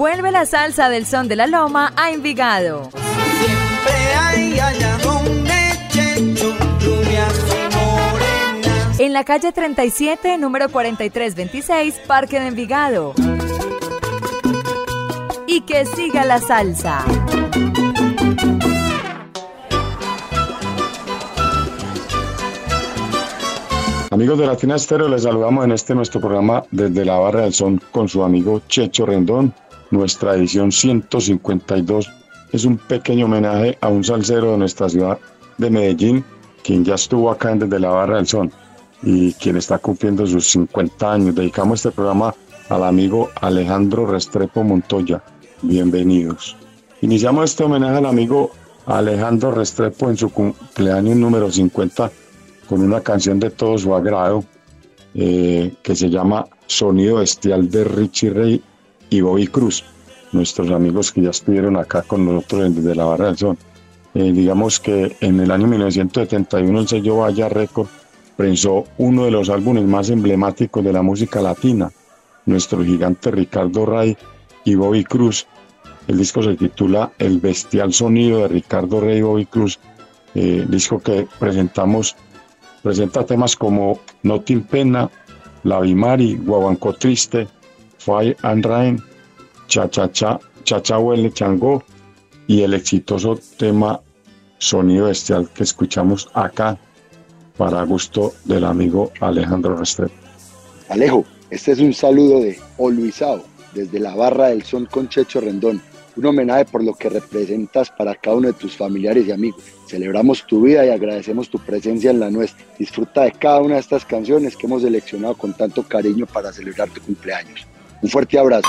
Vuelve la salsa del son de la loma a Envigado. Siempre hay allá donde Checho, rubias y morenas. En la calle 37, número 4326, Parque de Envigado. Y que siga la salsa. Amigos de Latina Estéreo, les saludamos en este nuestro programa desde la Barra del Son con su amigo Checho Rendón. Nuestra edición 152 es un pequeño homenaje a un salsero de nuestra ciudad de Medellín, quien ya estuvo acá desde la Barra del Son y quien está cumpliendo sus 50 años. Dedicamos este programa al amigo Alejandro Restrepo Montoya. Bienvenidos. Iniciamos este homenaje al amigo Alejandro Restrepo en su cumpleaños número 50 con una canción de todo su agrado eh, que se llama Sonido Bestial de Richie Ray y Bobby Cruz, nuestros amigos que ya estuvieron acá con nosotros desde la Barra del Son. Eh, digamos que en el año 1971 el sello Vaya Record prensó uno de los álbumes más emblemáticos de la música latina, nuestro gigante Ricardo Ray y Bobby Cruz. El disco se titula El Bestial Sonido de Ricardo Ray y Bobby Cruz, eh, disco que presentamos Presenta temas como No Pena, La Bimari, Guabanco Triste, Fire and Rain, Cha Cha Cha, Cha Cha Huele Changó y el exitoso tema Sonido Bestial que escuchamos acá para gusto del amigo Alejandro Restrepo. Alejo, este es un saludo de Oluizao desde la barra del son con Checho Rendón un homenaje por lo que representas para cada uno de tus familiares y amigos. Celebramos tu vida y agradecemos tu presencia en la nuestra. Disfruta de cada una de estas canciones que hemos seleccionado con tanto cariño para celebrar tu cumpleaños. Un fuerte abrazo.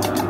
거야?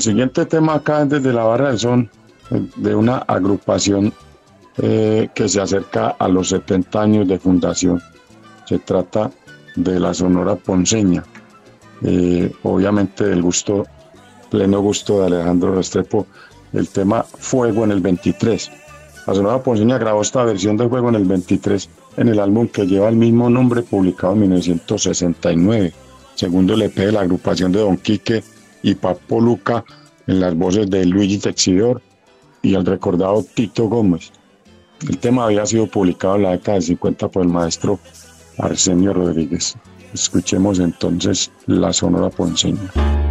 El siguiente tema acá es desde la barra del son eh, de una agrupación eh, que se acerca a los 70 años de fundación. Se trata de la Sonora Ponceña. Eh, obviamente del gusto, pleno gusto de Alejandro Restrepo, el tema Fuego en el 23. La Sonora Ponceña grabó esta versión de Fuego en el 23 en el álbum que lleva el mismo nombre publicado en 1969, segundo el EP de la agrupación de Don Quique y Papo Luca en las voces de Luigi Texidor y el recordado Tito Gómez. El tema había sido publicado en la década de 50 por el maestro Arsenio Rodríguez. Escuchemos entonces la Sonora Ponceña.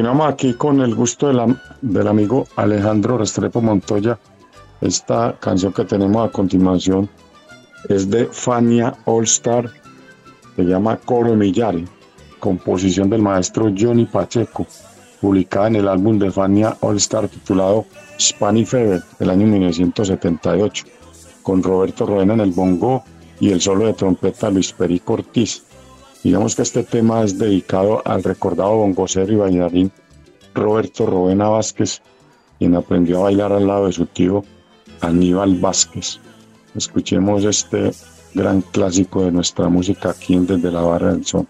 Continuamos aquí con el gusto de la, del amigo Alejandro Restrepo Montoya. Esta canción que tenemos a continuación es de Fania All Star, se llama Coro Millare, composición del maestro Johnny Pacheco, publicada en el álbum de Fania All Star titulado Spanish Fever del año 1978, con Roberto Roena en el bongo y el solo de trompeta Luis Perico Ortiz. Digamos que este tema es dedicado al recordado bongocero y bailarín Roberto Robena Vázquez, quien aprendió a bailar al lado de su tío Aníbal Vázquez. Escuchemos este gran clásico de nuestra música aquí en Desde la Barra del Sol.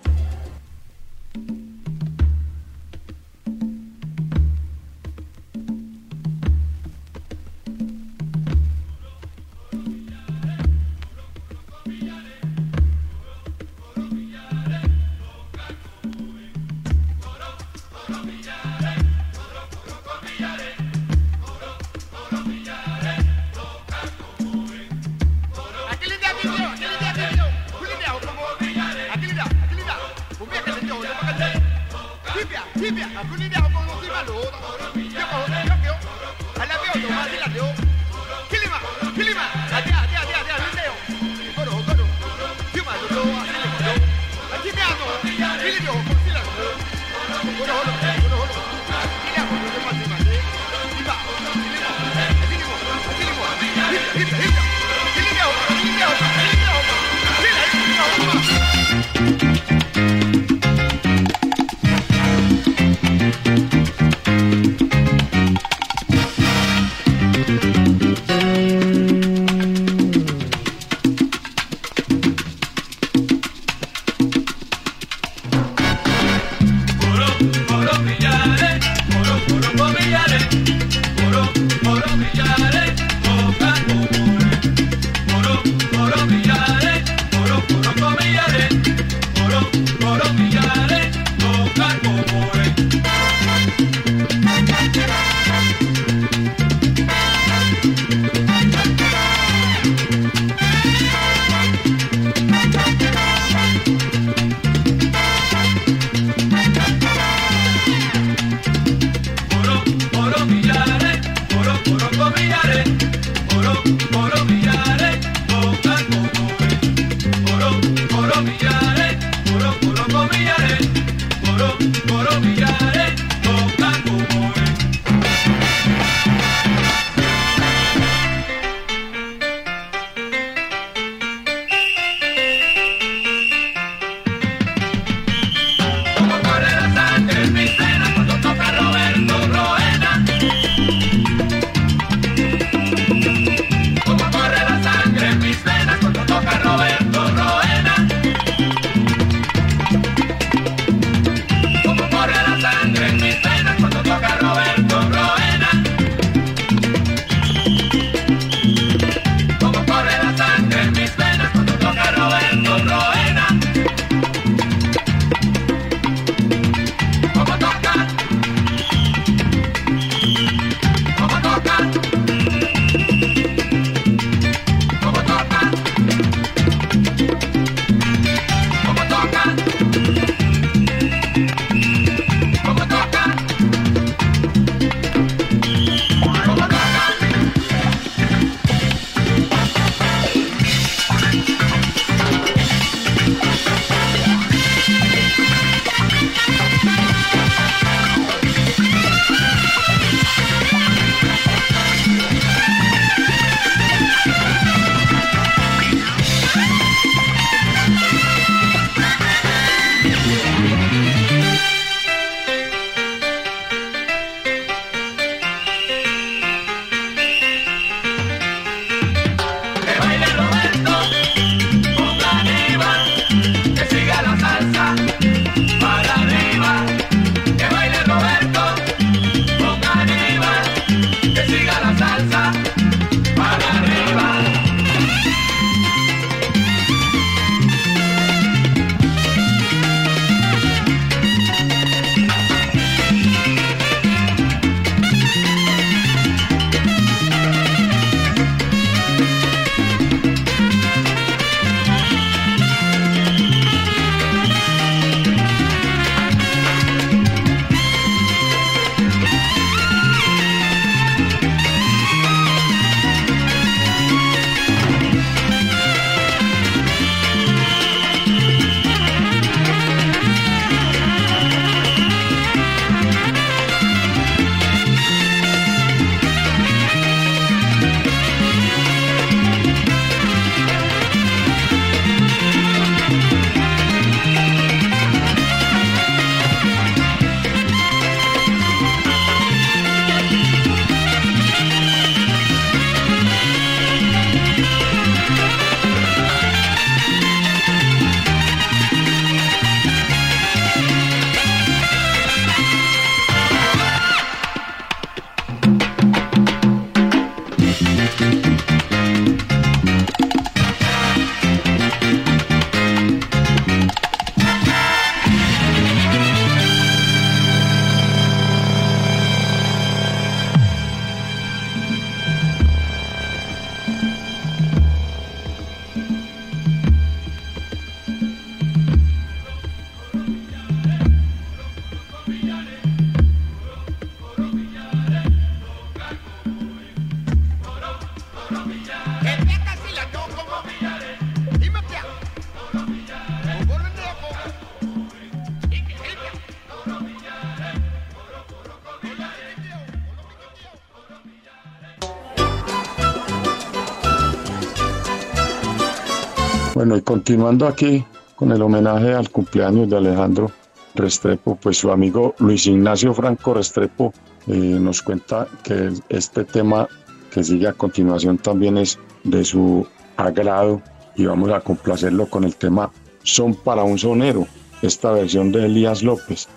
Continuando aquí con el homenaje al cumpleaños de Alejandro Restrepo, pues su amigo Luis Ignacio Franco Restrepo eh, nos cuenta que este tema que sigue a continuación también es de su agrado y vamos a complacerlo con el tema Son para un sonero, esta versión de Elías López,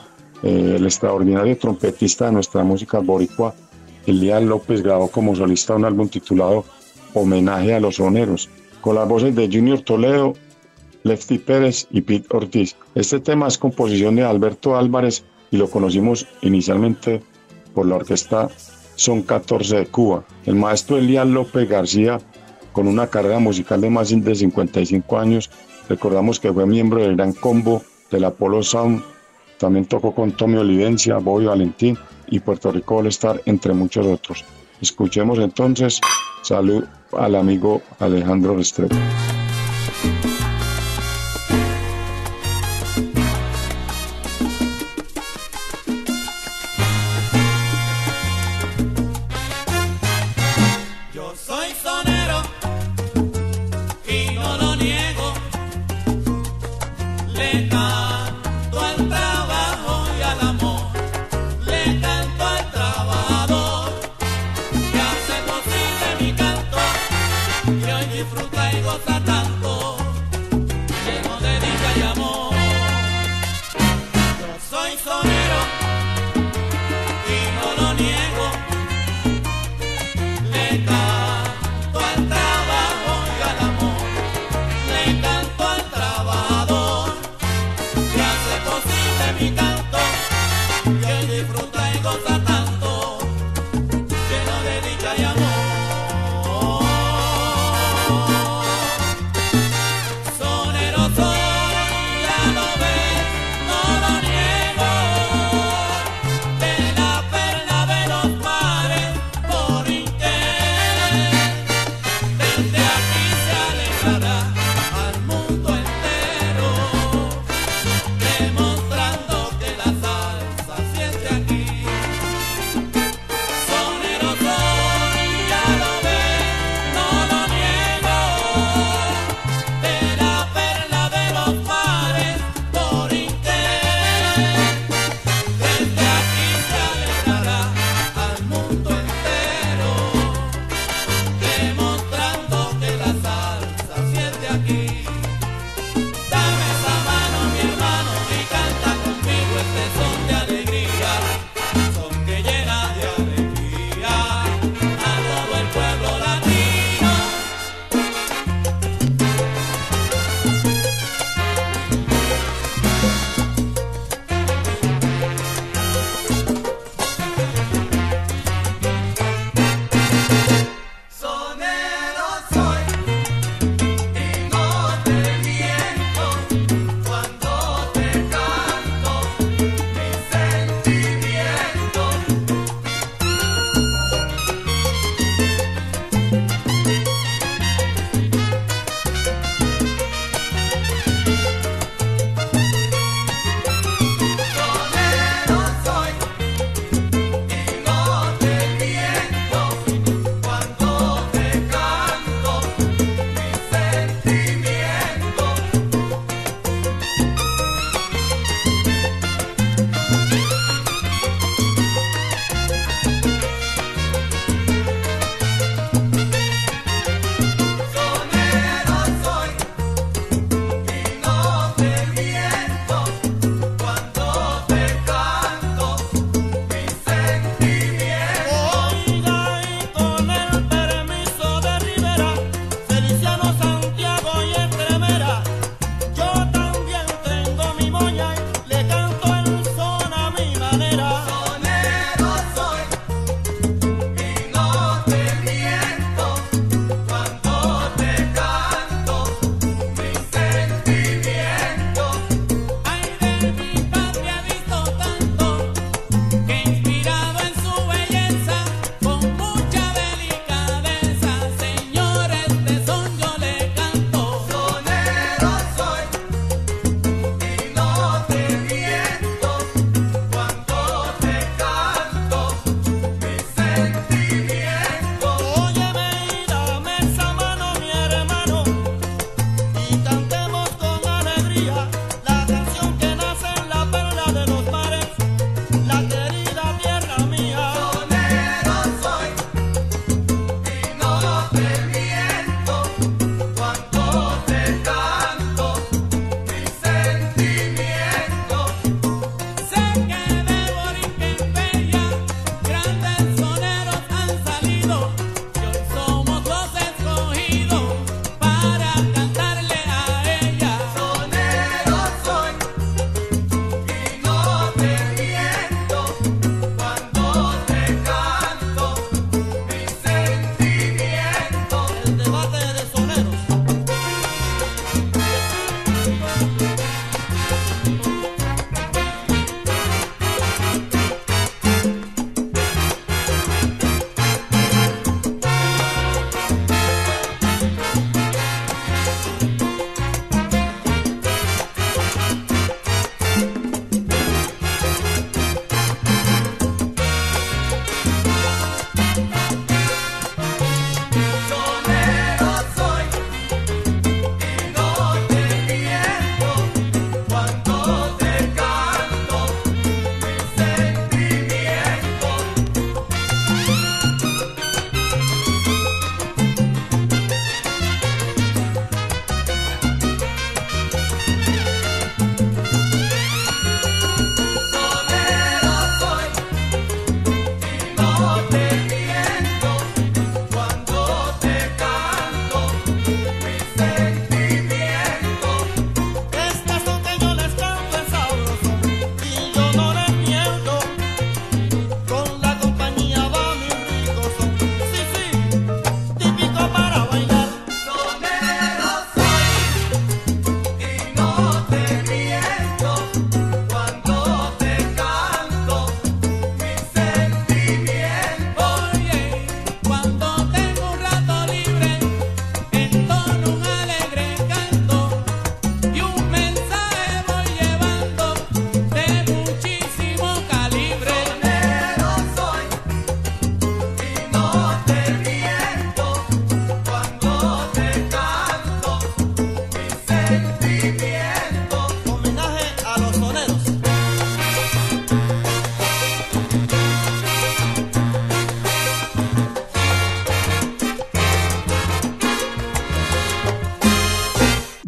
eh, el extraordinario trompetista de nuestra música boricua. Elías López grabó como solista un álbum titulado Homenaje a los Soneros, con las voces de Junior Toledo, Lefty Pérez y Pete Ortiz. Este tema es composición de Alberto Álvarez y lo conocimos inicialmente por la orquesta Son 14 de Cuba. El maestro Elías López García, con una carrera musical de más de 55 años, recordamos que fue miembro del Gran Combo del Apollo Sound, también tocó con Tommy Olivencia, Bobby Valentín y Puerto Rico All Star, entre muchos otros. Escuchemos entonces, salud al amigo Alejandro Restrepo.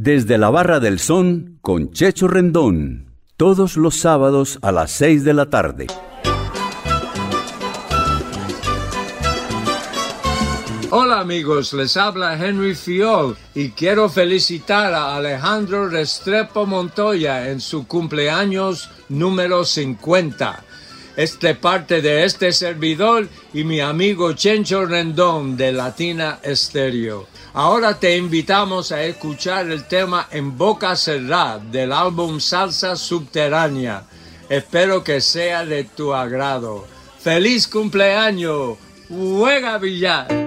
Desde la Barra del Son con Checho Rendón. Todos los sábados a las 6 de la tarde. Hola amigos, les habla Henry Fiol y quiero felicitar a Alejandro Restrepo Montoya en su cumpleaños número 50. Este parte de este servidor y mi amigo Chencho Rendón de Latina Estéreo. Ahora te invitamos a escuchar el tema En Boca Cerrada del álbum Salsa Subterránea. Espero que sea de tu agrado. ¡Feliz cumpleaños! ¡Juega billar!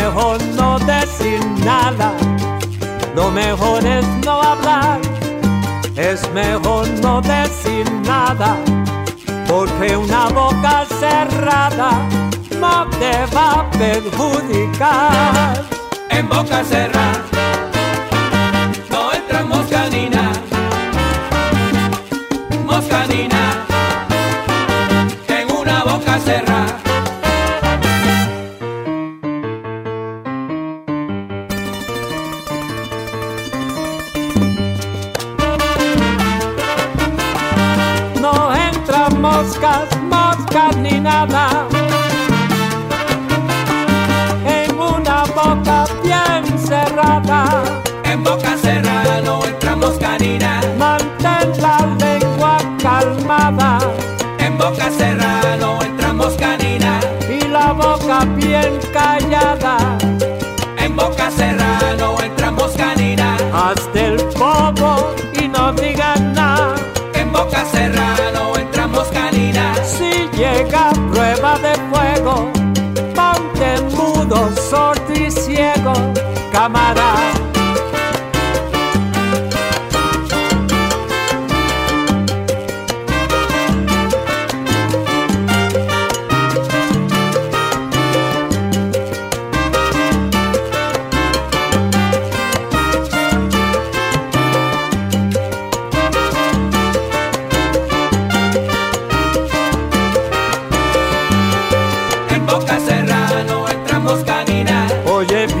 Mejor no decir nada. Lo mejor es no hablar, es mejor no decir nada. Porque una boca cerrada no te va a perjudicar. En boca cerrada no entra moscanina, moscanina. En una boca cerrada. En boca cerrada no entra moscanina, Hasta el bobo y no digas nada. en boca cerrada no entra moscanina, Si llega prueba de fuego, ponte mudo, sordo y ciego, cámara.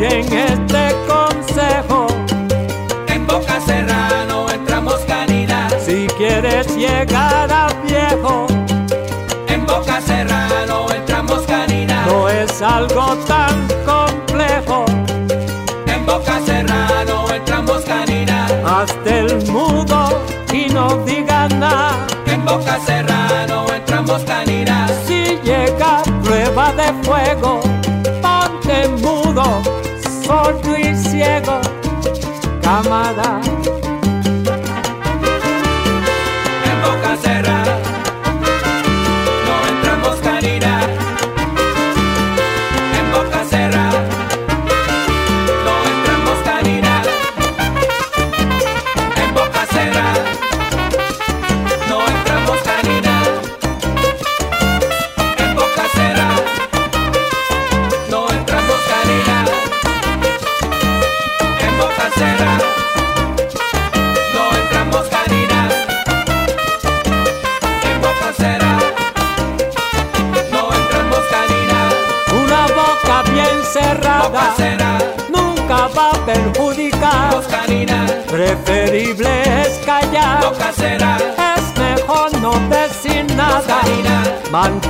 Oye bien este consejo, en boca cerrada no entra moscanina, si quieres llegar a viejo, en boca cerrada no entra moscanina, no es algo tan complejo. en boca cerrada no entra moscanina, Hasta el mudo cámara.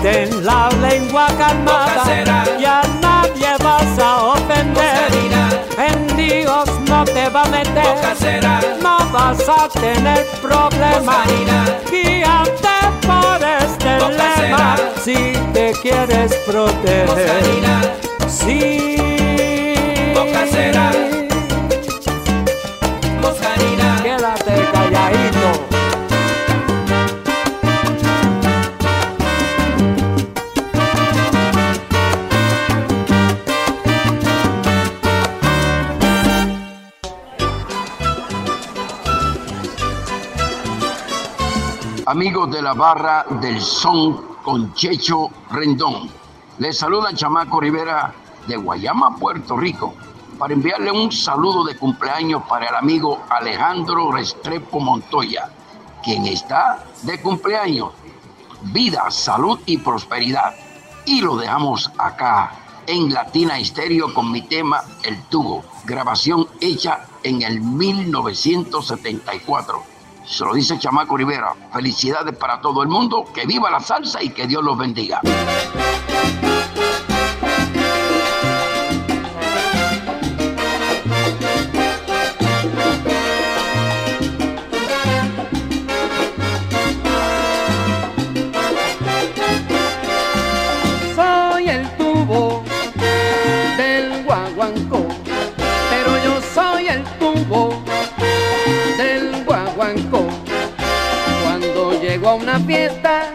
Mantén la lengua calmada y a nadie vas a ofender. En Dios no te va a meter, no vas a tener problemas. Guíate por este lema si te quieres proteger. Sí. De la barra del son con Checho Rendón, les saluda Chamaco Rivera de Guayama, Puerto Rico, para enviarle un saludo de cumpleaños para el amigo Alejandro Restrepo Montoya, quien está de cumpleaños. Vida, salud y prosperidad. Y lo dejamos acá en Latina Estéreo con mi tema El Tubo, grabación hecha en el 1974. Se lo dice Chamaco Rivera. Felicidades para todo el mundo. Que viva la salsa y que Dios los bendiga. Una fiesta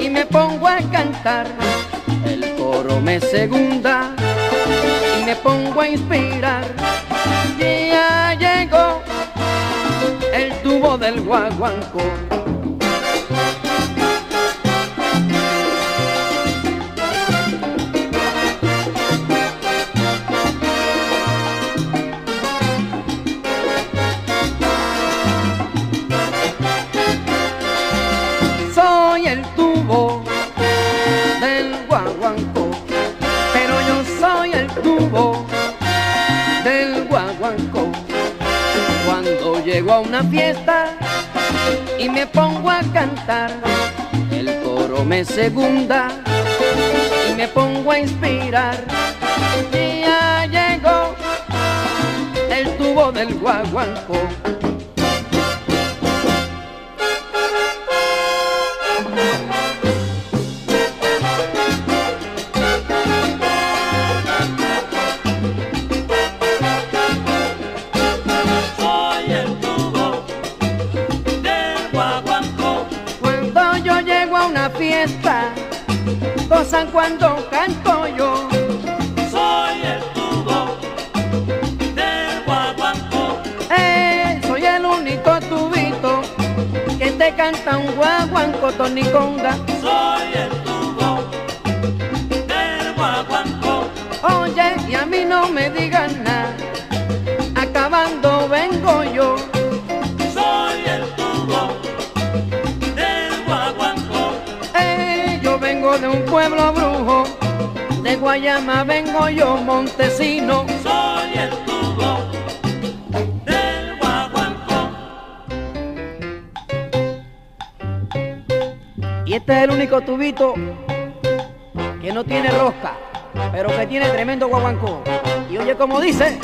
y me pongo a cantar, el coro me segunda y me pongo a inspirar. Ya llegó el tubo del guaguancó. A una fiesta y me pongo a cantar, el coro me segunda y me pongo a inspirar. Ya llegó el tubo del guaguancó. Gozan cuando canto yo. Soy el tubo del guaguancó. Eh, soy el único tubito que te canta un guaguanco toniconga. Guayama vengo yo, Montesino. Soy el tubo del guaguancó. Y este es el único tubito que no tiene rosca, pero que tiene tremendo guaguancó. Y oye como dice.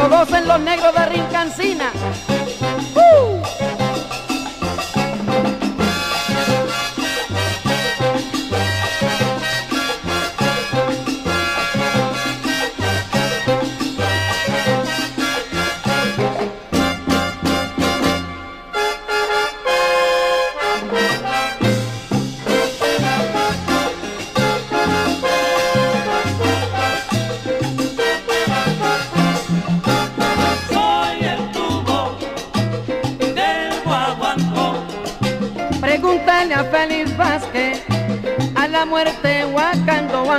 Lo gocen los negros de Rincancina.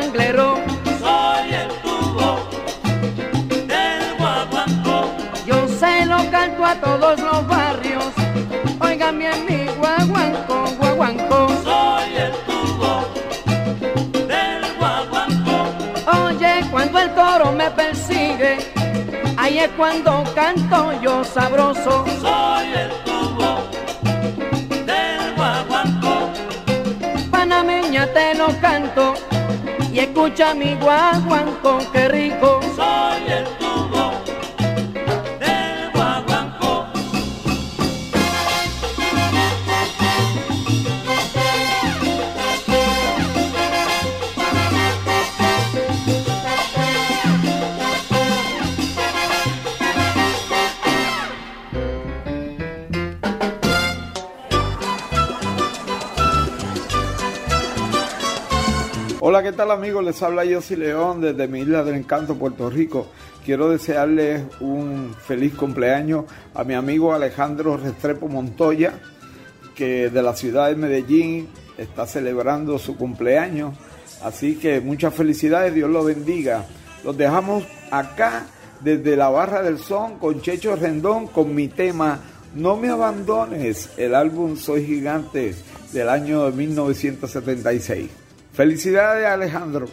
Soy el tubo del guaguancó. Yo se lo canto a todos los barrios. Oigan bien mi guaguancó, guaguancó. Soy el tubo del guaguancó. Oye, cuando el toro me persigue, ahí es cuando canto yo sabroso. Soy el tubo del guaguancó. Panameña te lo canto escucha mi guaguancó, qué ¿qué tal amigos? Les habla Yossi León desde mi isla del encanto, Puerto Rico. Quiero desearles un feliz cumpleaños a mi amigo Alejandro Restrepo Montoya, que de la ciudad de Medellín está celebrando su cumpleaños. Así que muchas felicidades, Dios lo bendiga. Los dejamos acá desde la Barra del Son con Checho Rendón con mi tema No me abandones, el álbum Soy Gigante del año de 1976. Felicidades Alejandro.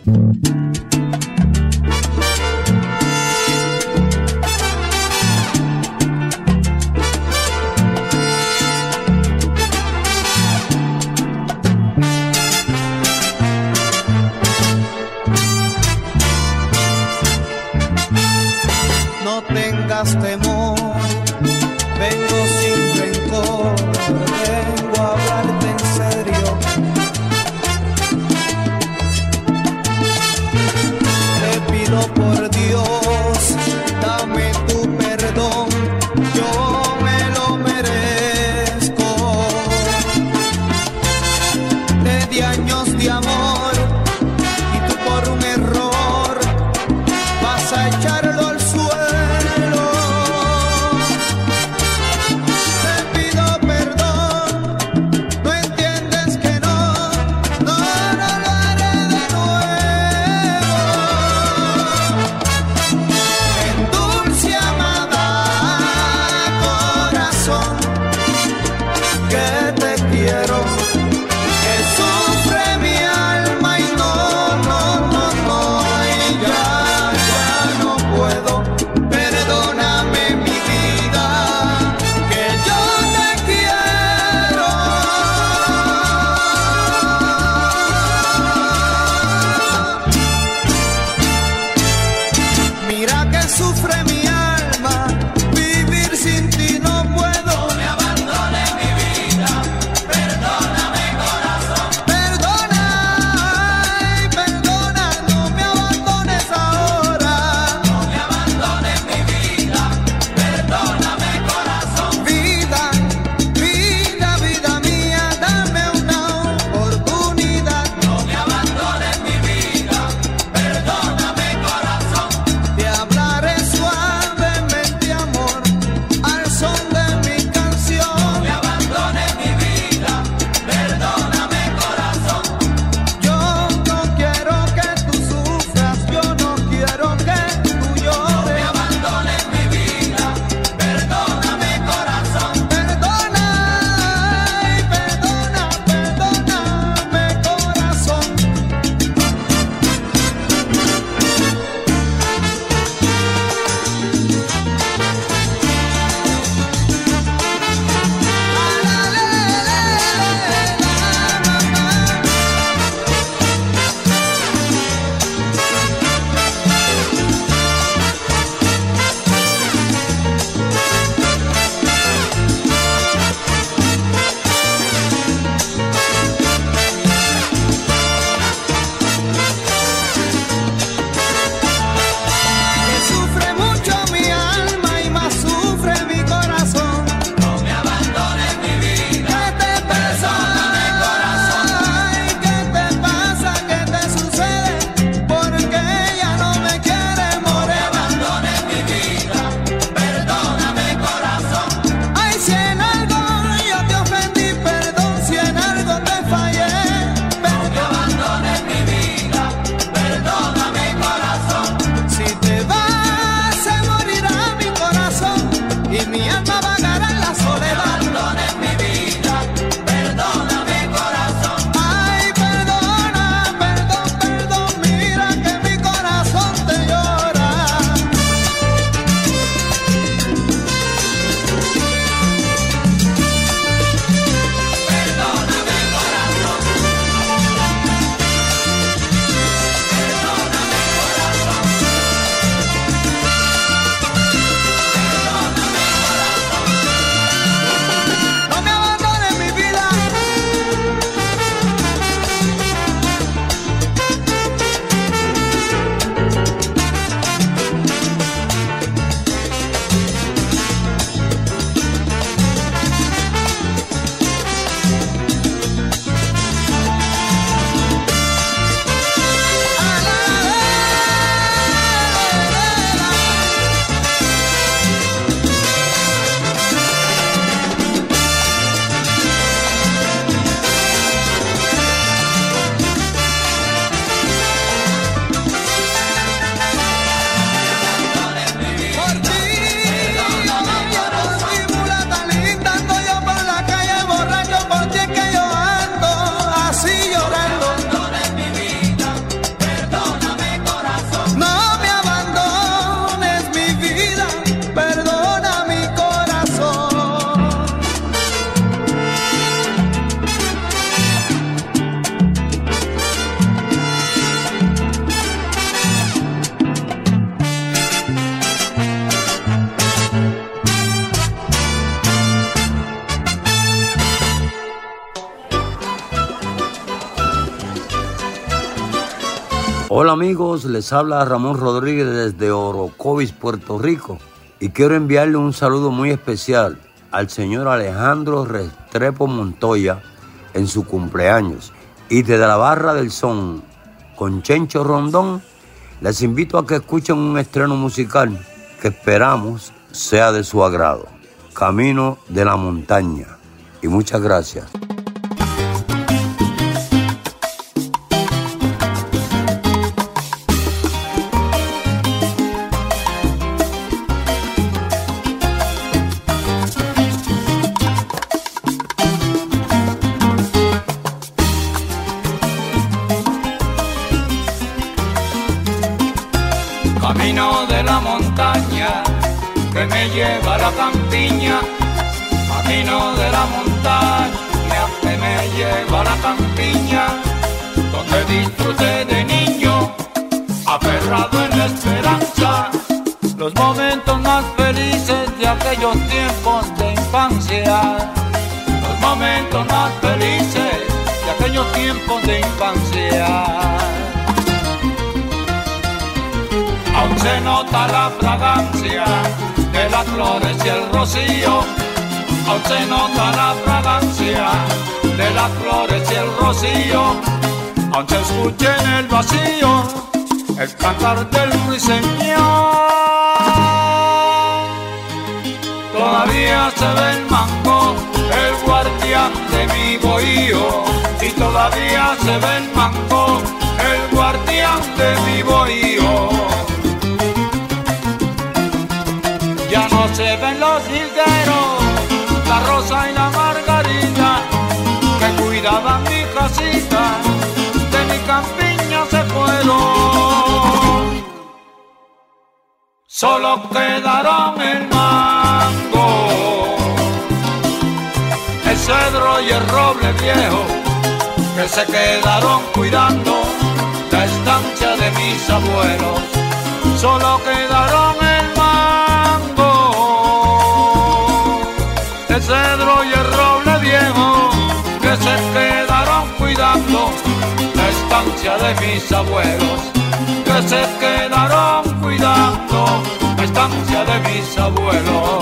Les habla Ramón Rodríguez desde Orocovis, Puerto Rico. Y quiero enviarle un saludo muy especial al señor Alejandro Restrepo Montoya en su cumpleaños. Y desde la barra del son con Chencho Rondón, les invito a que escuchen un estreno musical que esperamos sea de su agrado. Camino de la montaña. Y muchas gracias. Que me lleva a la campiña. Camino de la montaña que me lleva a la campiña. Donde disfruté de niño, aferrado en la esperanza. Los momentos más felices de aquellos tiempos de infancia. Los momentos más felices de aquellos tiempos de infancia. Se nota la fragancia de las flores y el rocío, aún se nota la fragancia de las flores y el rocío, aún se escucha en el vacío el cantar del ruiseñor. Todavía se ve el mango, el guardián de mi bohío, y todavía se ve el mango, el guardián de mi bohío. Se ven los jilgueros, la rosa y la margarita, que cuidaban mi casita, de mi campiña se fueron. Solo quedaron el mango, el cedro y el roble viejo, que se quedaron cuidando la estancia de mis abuelos. Solo quedaron que se quedaron cuidando la estancia de mis abuelos, que se quedaron cuidando la estancia de mis abuelos.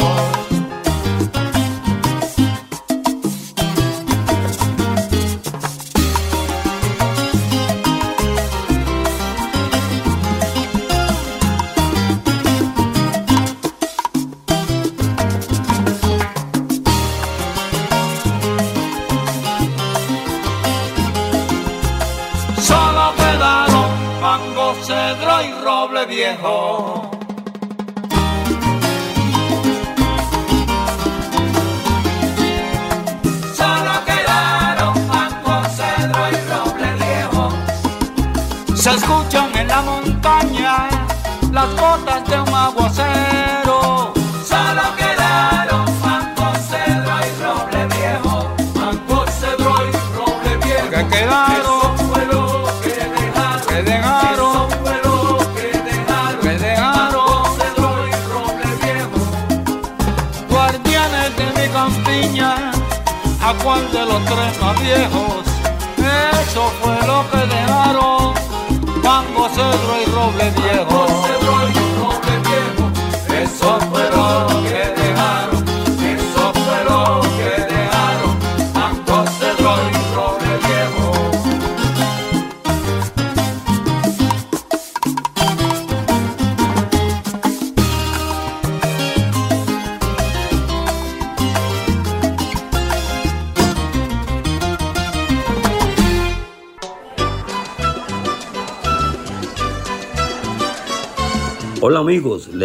De los tres más viejos, eso fue lo que dejaron, mango, cedro y roble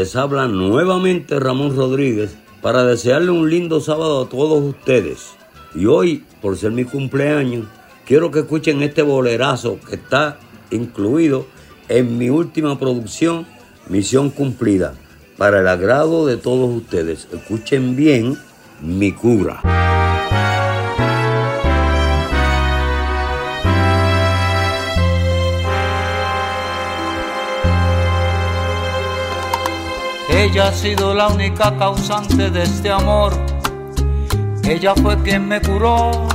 les habla nuevamente Ramón Rodríguez para desearle un lindo sábado a todos ustedes. Y hoy, por ser mi cumpleaños, quiero que escuchen este bolerazo que está incluido en mi última producción, Misión Cumplida, para el agrado de todos ustedes. Escuchen bien mi cura. Ella ha sido la única causante de este amor. Ella fue quien me curó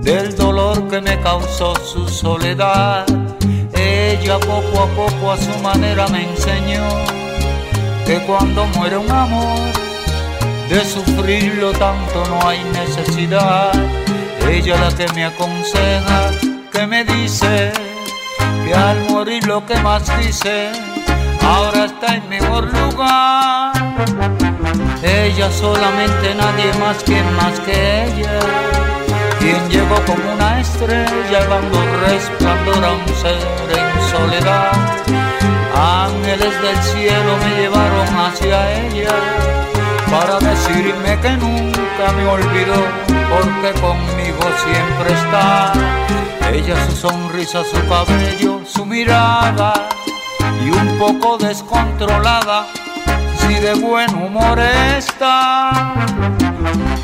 del dolor que me causó su soledad. Ella poco a poco a su manera me enseñó que cuando muere un amor, de sufrirlo tanto no hay necesidad. Ella la que me aconseja, que me dice que al morir lo que más dice, ahora está en mejor lugar. Ella solamente nadie más, quien más que ella, quien llegó como una estrella dando resplandor a un ser en soledad. Ángeles del cielo me llevaron hacia ella para decirme que nunca me olvidó, porque conmigo siempre está. Ella, su sonrisa, su cabello, su mirada y un poco descontrolada, si de buen humor está.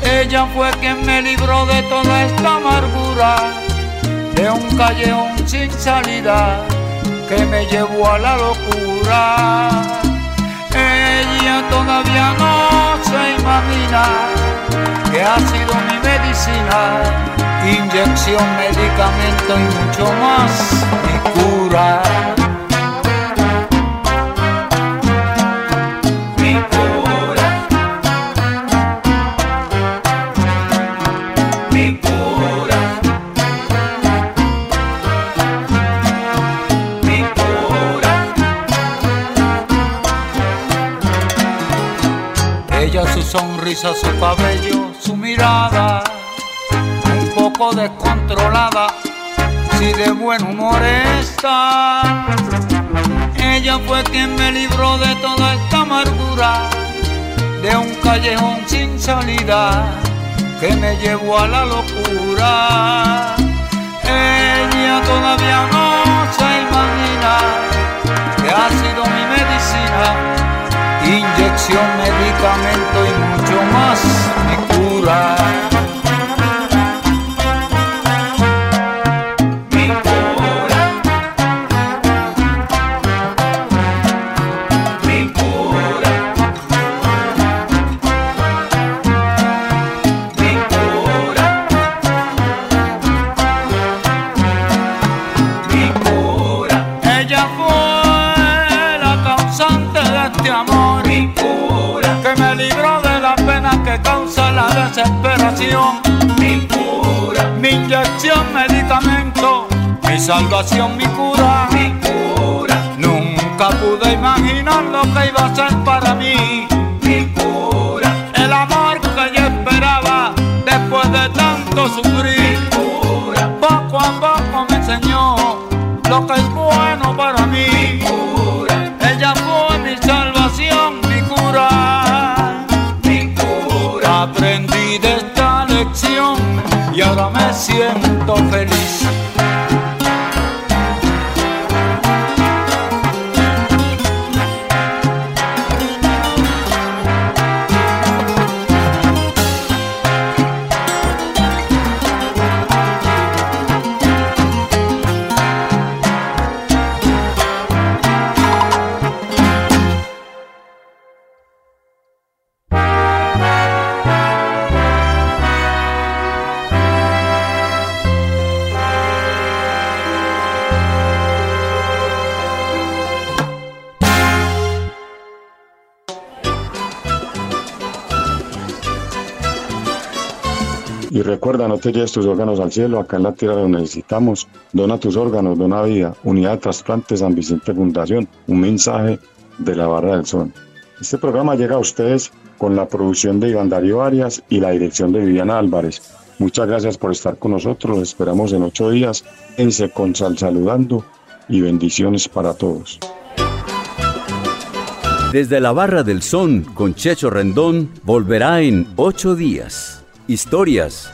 Ella fue quien me libró de toda esta amargura, de un callejón sin salida que me llevó a la locura. Ella todavía no se imagina que ha sido mi medicina, inyección, medicamento y mucho más, mi cura. Sonrisa, su cabello, su mirada, un poco descontrolada, si de buen humor está. Ella fue quien me libró de toda esta amargura, de un callejón sin salida, que me llevó a la locura. Ella todavía no se imagina que ha sido mi medicina inyección, medicamento y mucho más mi cura. Mi cura. Mi inyección, medicamento. Mi salvación, mi cura. Mi cura. Nunca pude imaginar lo que iba a ser para mí. Mi cura. El amor que yo esperaba después de tanto sufrir. Mi cura. Poco a poco me enseñó lo que es lleves tus órganos al cielo, acá en la tierra los necesitamos. Dona tus órganos, dona vida. Unidad de Trasplantes San Vicente Fundación. Un mensaje de la Barra del Sol. Este programa llega a ustedes con la producción de Iván Darío Arias y la dirección de Viviana Álvarez. Muchas gracias por estar con nosotros. Los esperamos en ocho días. En con Sal saludando y bendiciones para todos. Desde la Barra del Son con Checho Rendón volverá en ocho días. Historias,